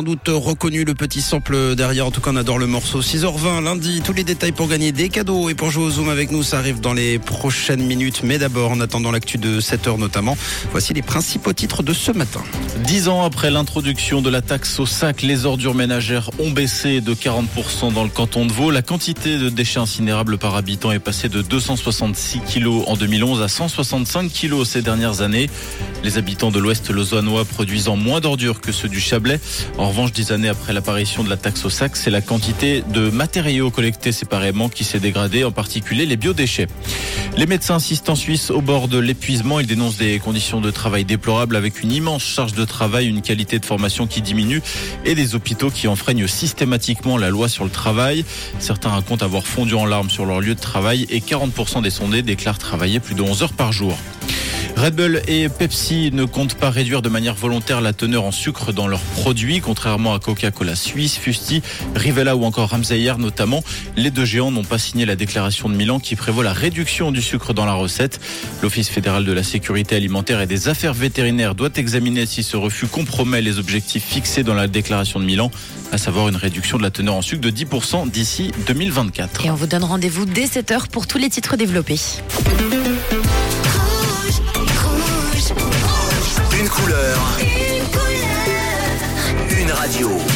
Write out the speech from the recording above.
Sans doute reconnu le petit sample derrière, en tout cas on adore le morceau. 6h20 lundi, tous les détails pour gagner des cadeaux et pour jouer au Zoom avec nous, ça arrive dans les prochaines minutes. Mais d'abord, en attendant l'actu de 7h notamment, voici les principaux titres de ce matin. Dix ans après l'introduction de la taxe au sac, les ordures ménagères ont baissé de 40% dans le canton de Vaud. La quantité de déchets incinérables par habitant est passée de 266 kilos en 2011 à 165 kilos ces dernières années. Les habitants de l'Ouest lausannois produisant moins d'ordures que ceux du Chablais. En revanche, dix années après l'apparition de la taxe au sac, c'est la quantité de matériaux collectés séparément qui s'est dégradée, en particulier les biodéchets. Les médecins insistent en Suisse au bord de l'épuisement. Ils dénoncent des conditions de travail déplorables avec une immense charge de travail, une qualité de formation qui diminue et des hôpitaux qui enfreignent systématiquement la loi sur le travail. Certains racontent avoir fondu en larmes sur leur lieu de travail et 40% des sondés déclarent travailler plus de 11 heures par jour. Red Bull et Pepsi ne comptent pas réduire de manière volontaire la teneur en sucre dans leurs produits, contrairement à Coca-Cola Suisse, Fusti, Rivella ou encore Ramsayer notamment. Les deux géants n'ont pas signé la déclaration de Milan qui prévoit la réduction du sucre dans la recette. L'Office fédéral de la sécurité alimentaire et des affaires vétérinaires doit examiner si ce refus compromet les objectifs fixés dans la déclaration de Milan, à savoir une réduction de la teneur en sucre de 10% d'ici 2024. Et on vous donne rendez-vous dès 7h pour tous les titres développés. Couleur. Une radio. Une radio.